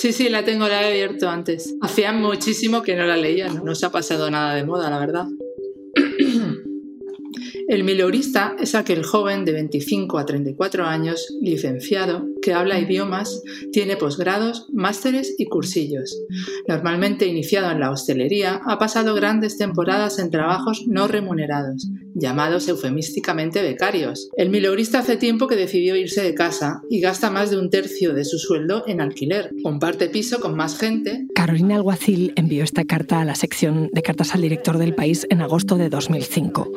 Sí, sí, la tengo, la he abierto antes. Hacía muchísimo que no la leía, no se ha pasado nada de moda, la verdad. El mileurista es aquel joven de 25 a 34 años, licenciado, que habla idiomas, tiene posgrados, másteres y cursillos. Normalmente iniciado en la hostelería, ha pasado grandes temporadas en trabajos no remunerados, llamados eufemísticamente becarios. El mileurista hace tiempo que decidió irse de casa y gasta más de un tercio de su sueldo en alquiler. Comparte piso con más gente. Carolina Alguacil envió esta carta a la sección de cartas al director del país en agosto de 2005.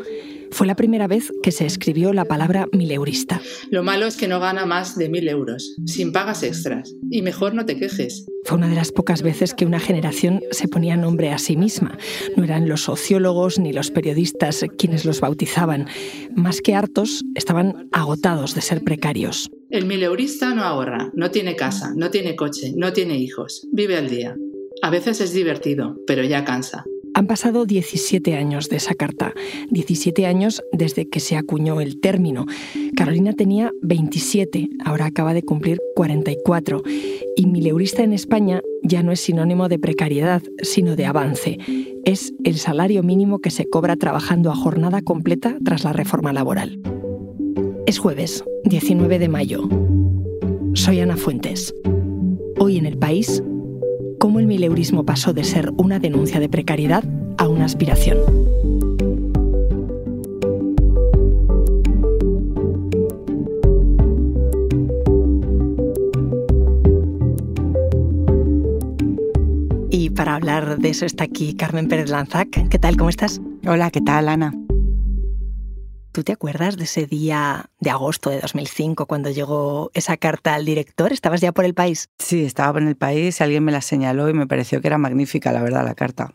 Fue la primera vez que se escribió la palabra mileurista. Lo malo es que no gana más de mil euros, sin pagas extras. Y mejor no te quejes. Fue una de las pocas veces que una generación se ponía nombre a sí misma. No eran los sociólogos ni los periodistas quienes los bautizaban. Más que hartos, estaban agotados de ser precarios. El mileurista no ahorra, no tiene casa, no tiene coche, no tiene hijos, vive al día. A veces es divertido, pero ya cansa. Han pasado 17 años de esa carta, 17 años desde que se acuñó el término. Carolina tenía 27, ahora acaba de cumplir 44. Y mileurista en España ya no es sinónimo de precariedad, sino de avance. Es el salario mínimo que se cobra trabajando a jornada completa tras la reforma laboral. Es jueves, 19 de mayo. Soy Ana Fuentes. Hoy en el país cómo el mileurismo pasó de ser una denuncia de precariedad a una aspiración. Y para hablar de eso está aquí Carmen Pérez Lanzac. ¿Qué tal? ¿Cómo estás? Hola, ¿qué tal, Ana? ¿Tú te acuerdas de ese día de agosto de 2005 cuando llegó esa carta al director? ¿Estabas ya por el país? Sí, estaba en el país, alguien me la señaló y me pareció que era magnífica, la verdad, la carta.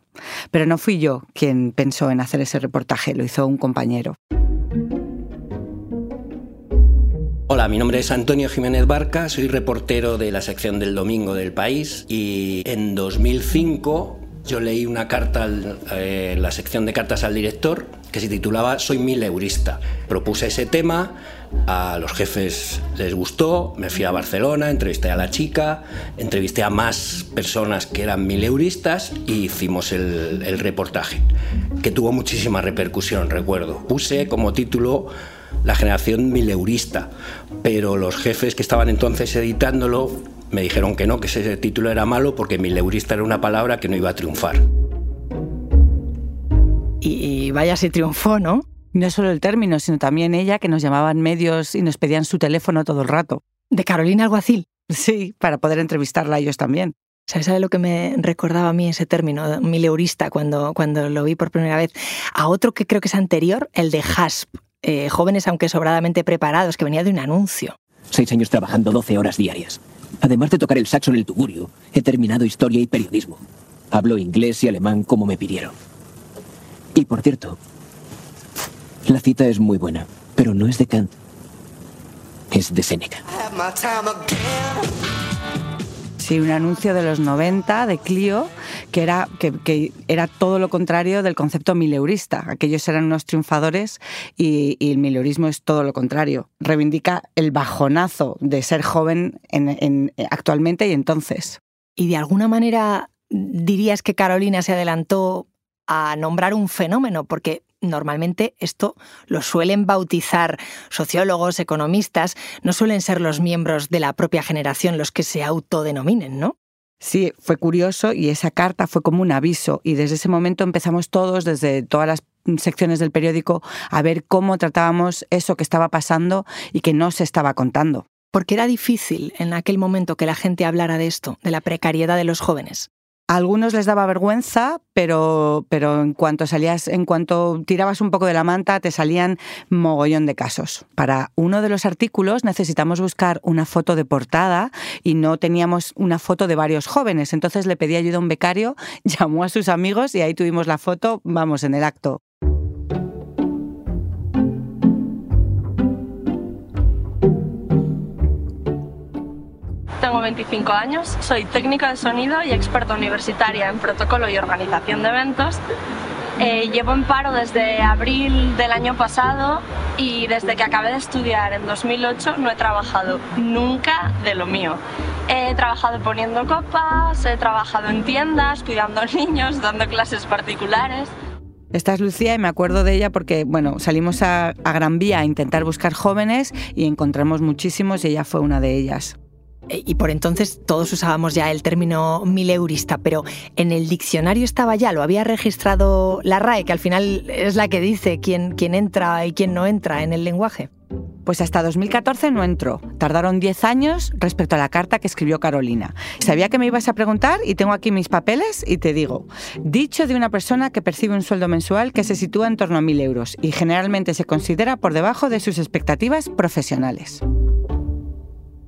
Pero no fui yo quien pensó en hacer ese reportaje, lo hizo un compañero. Hola, mi nombre es Antonio Jiménez Barca, soy reportero de la sección del Domingo del País y en 2005 yo leí una carta en eh, la sección de cartas al director que se titulaba Soy mileurista. Propuse ese tema, a los jefes les gustó, me fui a Barcelona, entrevisté a la chica, entrevisté a más personas que eran mileuristas y hicimos el, el reportaje, que tuvo muchísima repercusión, recuerdo. Puse como título La generación mileurista, pero los jefes que estaban entonces editándolo me dijeron que no, que ese título era malo porque mileurista era una palabra que no iba a triunfar y vaya si triunfó, ¿no? No solo el término, sino también ella, que nos llamaban medios y nos pedían su teléfono todo el rato. ¿De Carolina Alguacil? Sí, para poder entrevistarla a ellos también. ¿Sabes sabe lo que me recordaba a mí ese término, mileurista, cuando, cuando lo vi por primera vez? A otro que creo que es anterior, el de HASP, eh, jóvenes aunque sobradamente preparados, que venía de un anuncio. Seis años trabajando 12 horas diarias. Además de tocar el saxo en el tugurio, he terminado historia y periodismo. Hablo inglés y alemán como me pidieron. Y por cierto, la cita es muy buena, pero no es de Kant. Es de Seneca. Un anuncio de los 90 de Clio que era, que, era todo lo contrario del concepto mileurista. Aquellos eran unos triunfadores y, el mileurismo es todo lo contrario. Reivindica el bajonazo de ser joven en, actualmente y entonces. Y de alguna manera dirías que Carolina se adelantó a nombrar un fenómeno, porque normalmente esto lo suelen bautizar sociólogos, economistas, no suelen ser los miembros de la propia generación los que se autodenominen, ¿no? Sí, fue curioso y esa carta fue como un aviso y desde ese momento empezamos todos, desde todas las secciones del periódico, a ver cómo tratábamos eso que estaba pasando y que no se estaba contando. Porque era difícil en aquel momento que la gente hablara de esto, de la precariedad de los jóvenes. Algunos les daba vergüenza, pero, pero en cuanto salías, en cuanto tirabas un poco de la manta, te salían mogollón de casos. Para uno de los artículos necesitamos buscar una foto de portada y no teníamos una foto de varios jóvenes. Entonces le pedí ayuda a un becario, llamó a sus amigos y ahí tuvimos la foto, vamos, en el acto. Tengo 25 años, soy técnica de sonido y experta universitaria en protocolo y organización de eventos. Eh, llevo en paro desde abril del año pasado y desde que acabé de estudiar en 2008 no he trabajado nunca de lo mío. He trabajado poniendo copas, he trabajado en tiendas, cuidando niños, dando clases particulares. Esta es Lucía y me acuerdo de ella porque, bueno, salimos a, a Gran Vía a intentar buscar jóvenes y encontramos muchísimos y ella fue una de ellas. Eh, y por entonces todos usábamos ya el término mileurista, pero en el diccionario estaba ya, lo había registrado la RAE, que al final es la que dice quién, quién entra y quién no entra en el lenguaje. Pues hasta 2014 no entró. Tardaron 10 años respecto a la carta que escribió Carolina. Sabía que me ibas a preguntar y tengo aquí mis papeles y te digo. Dicho de una persona que percibe un sueldo mensual que se sitúa en torno a 1.000 euros y generalmente se considera por debajo de sus expectativas profesionales.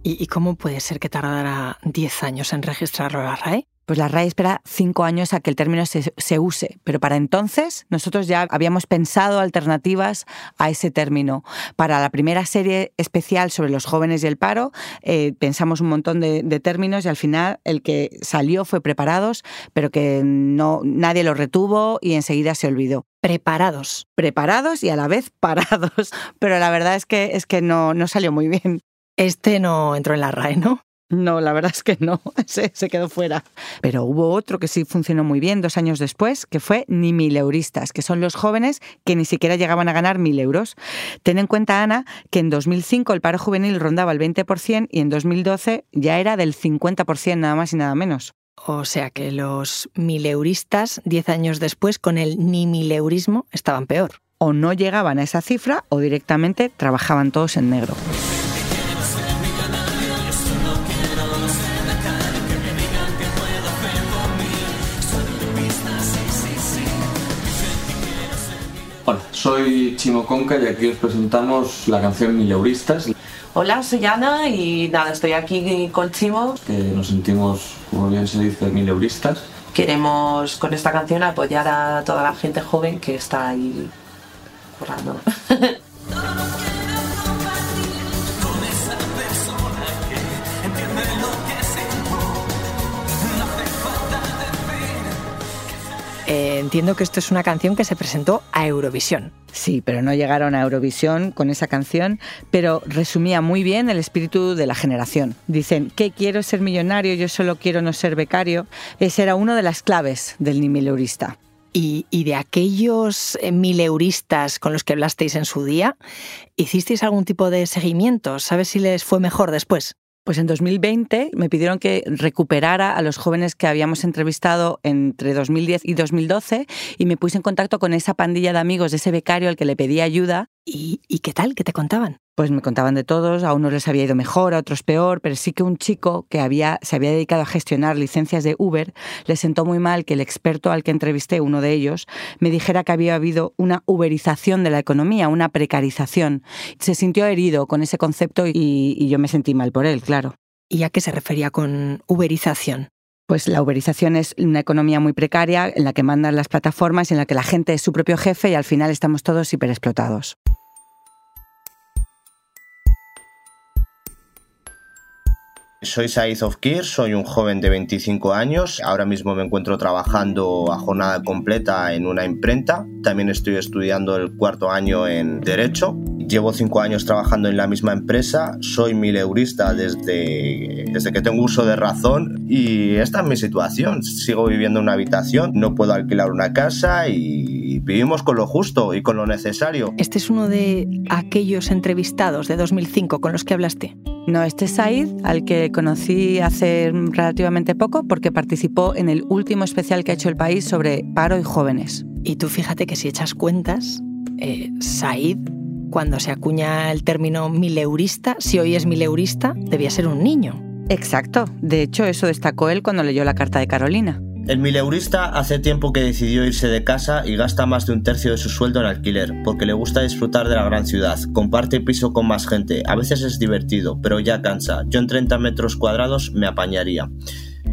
¿Y, cómo puede ser que tardara 10 años en registrarlo la RAE? Pues la RAE espera cinco años a que el término se, use, pero para entonces nosotros ya habíamos pensado alternativas a ese término. Para la primera serie especial sobre los jóvenes y el paro, eh, pensamos un montón de, de, términos y al final el que salió fue preparados, pero que no, nadie lo retuvo y enseguida se olvidó. Preparados. Preparados y a la vez parados. Pero la verdad es que, es que no, no salió muy bien. Este no entró en la RAE, ¿no? No, la verdad es que no, se, se, quedó fuera. Pero hubo otro que sí funcionó muy bien dos años después, que fue ni mil euristas, que son los jóvenes que ni siquiera llegaban a ganar mil euros. Ten en cuenta, Ana, que en 2005 el paro juvenil rondaba el 20% y en 2012 ya era del 50%, nada más y nada menos. O sea que los mileuristas, diez años después, con el ni mileurismo, estaban peor. O no llegaban a esa cifra o directamente trabajaban todos en negro. Soy Chimo Conca y aquí os presentamos la canción Mileuristas. Hola, soy Ana y nada, estoy aquí con Chimo. Que nos sentimos, como bien se dice, mileuristas. Queremos con esta canción apoyar a toda la gente joven que está ahí currando. Eh, entiendo que esto es una canción que se presentó a Eurovisión. Sí, pero no llegaron a Eurovisión con esa canción, pero resumía muy bien el espíritu de la generación. Dicen, ¿qué quiero ser millonario? Yo solo quiero no ser becario. Esa era una de las claves del Nimileurista. Y, y, de aquellos eh, mileuristas con los que hablasteis en su día, ¿hicisteis algún tipo de seguimiento? ¿Sabes si les fue mejor después? Pues en 2020 me pidieron que recuperara a los jóvenes que habíamos entrevistado entre 2010 y 2012 y me puse en contacto con esa pandilla de amigos de ese becario al que le pedí ayuda. ¿Y, y qué tal? ¿Qué te contaban? Pues me contaban de todos, a unos les había ido mejor, a otros peor, pero sí que un chico que había, se había dedicado a gestionar licencias de Uber le sentó muy mal que el experto al que entrevisté, uno de ellos, me dijera que había habido una uberización de la economía, una precarización. Se sintió herido con ese concepto y, y yo me sentí mal por él, claro. ¿Y a qué se refería con uberización? Pues la uberización es una economía muy precaria en la que mandan las plataformas, en la que la gente es su propio jefe y al final estamos todos hiperexplotados. Soy Saiz Ofkir, soy un joven de 25 años. Ahora mismo me encuentro trabajando a jornada completa en una imprenta. También estoy estudiando el cuarto año en Derecho. Llevo cinco años trabajando en la misma empresa. Soy mileurista desde, desde que tengo uso de razón y esta es mi situación. Sigo viviendo en una habitación, no puedo alquilar una casa y vivimos con lo justo y con lo necesario. Este es uno de aquellos entrevistados de 2005 con los que hablaste. No, este es Said, al que conocí hace relativamente poco porque participó en el último especial que ha hecho el país sobre paro y jóvenes. Y tú fíjate que si echas cuentas, eh, Said, cuando se acuña el término mileurista, si hoy es mileurista, debía ser un niño. Exacto. De hecho, eso destacó él cuando leyó la carta de Carolina. El mileurista hace tiempo que decidió irse de casa y gasta más de un tercio de su sueldo en alquiler, porque le gusta disfrutar de la gran ciudad, comparte piso con más gente, a veces es divertido, pero ya cansa, yo en 30 metros cuadrados me apañaría.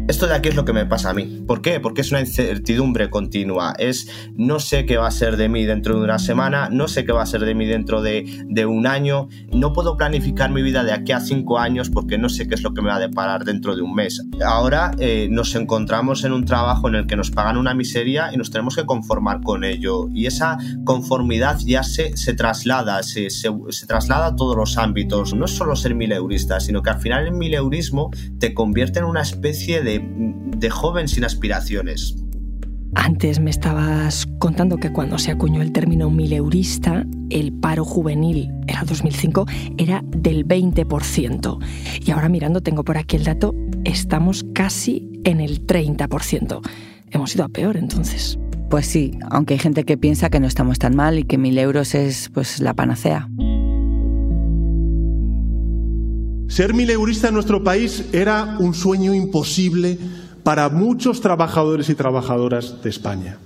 Esto de aquí es lo que me pasa a mí. ¿Por qué? Porque es una incertidumbre continua. Es no sé qué va a ser de mí dentro de una semana, no sé qué va a ser de mí dentro de, un año. No puedo planificar mi vida de aquí a cinco años porque no sé qué es lo que me va a deparar dentro de un mes. Ahora eh, nos encontramos en un trabajo en el que nos pagan una miseria y nos tenemos que conformar con ello. Y esa conformidad ya se, se traslada, se, se, traslada a todos los ámbitos. No es solo ser mileurista, sino que al final el mileurismo te convierte en una especie de, de joven sin aspiraciones. Antes me estabas contando que cuando se acuñó el término mileurista, el paro juvenil, era 2005, era del 20%. Y ahora mirando, tengo por aquí el dato, estamos casi en el 30%. Hemos ido a peor entonces. Pues sí, aunque hay gente que piensa que no estamos tan mal y que mil euros es pues la panacea. Ser mileurista en nuestro país era un sueño imposible para muchos trabajadores y trabajadoras de España.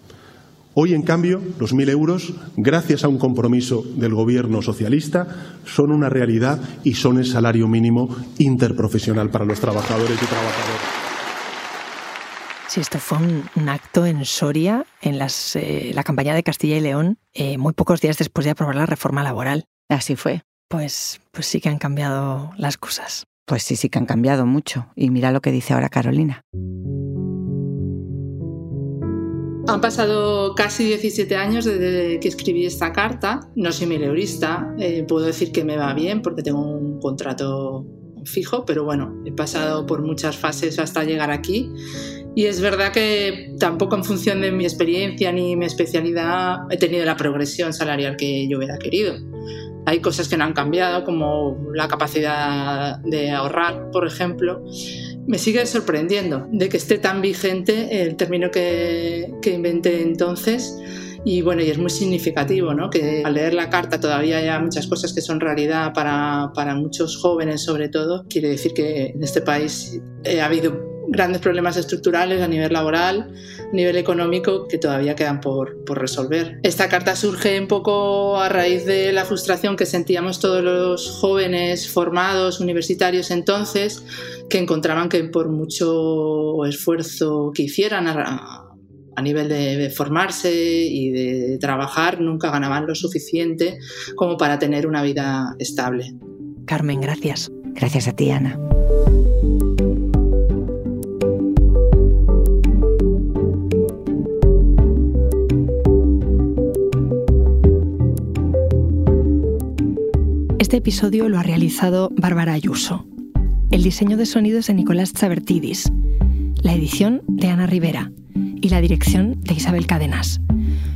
Hoy, en cambio, los mil euros, gracias a un compromiso del gobierno socialista, son una realidad y son el salario mínimo interprofesional para los trabajadores y trabajadoras. Sí, esto fue un, acto en Soria, en eh, la campaña de Castilla y León, eh, muy pocos días después de aprobar la reforma laboral. Así fue. Pues, pues sí que han cambiado las cosas. Pues sí, sí que han cambiado mucho. Y mira lo que dice ahora Carolina. Han pasado casi 17 años desde que escribí esta carta. No soy mileurista, eh, puedo decir que me va bien porque tengo un contrato fijo, pero bueno, he pasado por muchas fases hasta llegar aquí. Y es verdad que tampoco en función de mi experiencia ni mi especialidad he tenido la progresión salarial que yo hubiera querido. Hay cosas que no han cambiado, como la capacidad de ahorrar, por ejemplo. Me sigue sorprendiendo de que esté tan vigente el término que, que inventé entonces. Y bueno, y es muy significativo, ¿no? Que al leer la carta todavía haya muchas cosas que son realidad para, para muchos jóvenes, sobre todo. Quiere decir que en este país ha habido grandes problemas estructurales a nivel laboral, a nivel económico, que todavía quedan por, por, resolver. Esta carta surge un poco a raíz de la frustración que sentíamos todos los jóvenes formados, universitarios entonces, que encontraban que por mucho esfuerzo que hicieran a, nivel de, de, formarse y de trabajar, nunca ganaban lo suficiente como para tener una vida estable. Carmen, gracias. Gracias a ti, Ana. Este episodio lo ha realizado Bárbara Ayuso. El diseño de sonido es de Nicolás Chabertidis. La edición de Ana Rivera. Y la dirección de Isabel Cadenas.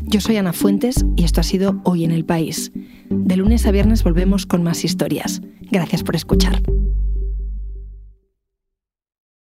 Yo soy Ana Fuentes y esto ha sido Hoy en el País. De lunes a viernes volvemos con más historias. Gracias por escuchar.